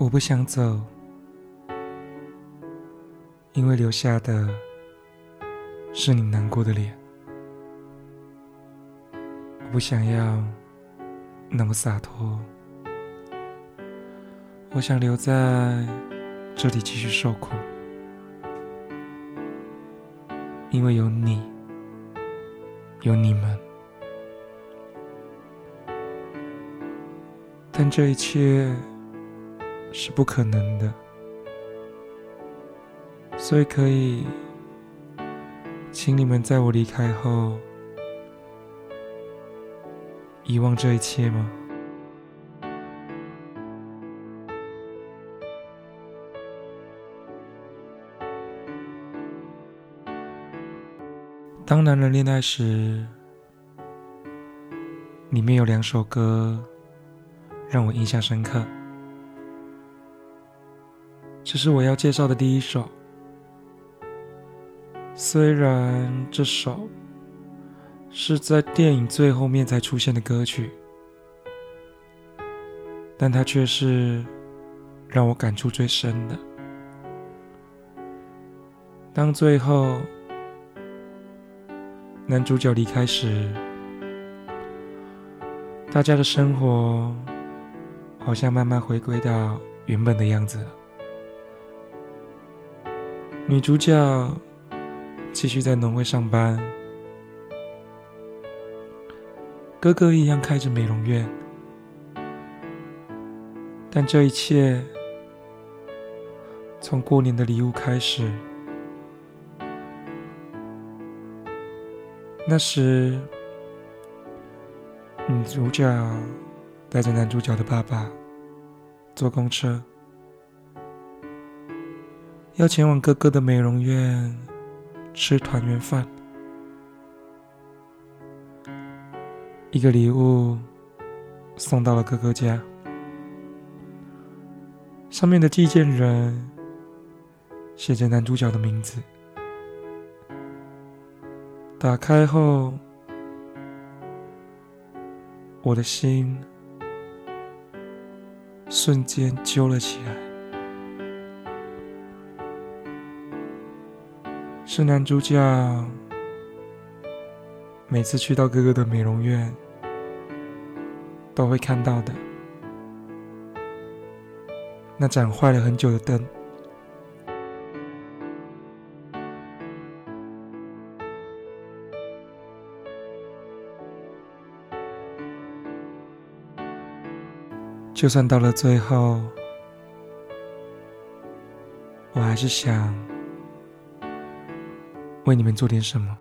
我不想走，因为留下的是你难过的脸。我不想要那么洒脱，我想留在这里继续受苦，因为有你，有你们。但这一切是不可能的，所以可以，请你们在我离开后。遗忘这一切吗？当男人恋爱时，里面有两首歌让我印象深刻。这是我要介绍的第一首，虽然这首。是在电影最后面才出现的歌曲，但它却是让我感触最深的。当最后男主角离开时，大家的生活好像慢慢回归到原本的样子了。女主角继续在农会上班。哥哥一样开着美容院，但这一切从过年的礼物开始。那时，女主角带着男主角的爸爸坐公车，要前往哥哥的美容院吃团圆饭。一个礼物送到了哥哥家，上面的寄件人写着男主角的名字。打开后，我的心瞬间揪了起来。是男主角。每次去到哥哥的美容院，都会看到的那盏坏了很久的灯。就算到了最后，我还是想为你们做点什么。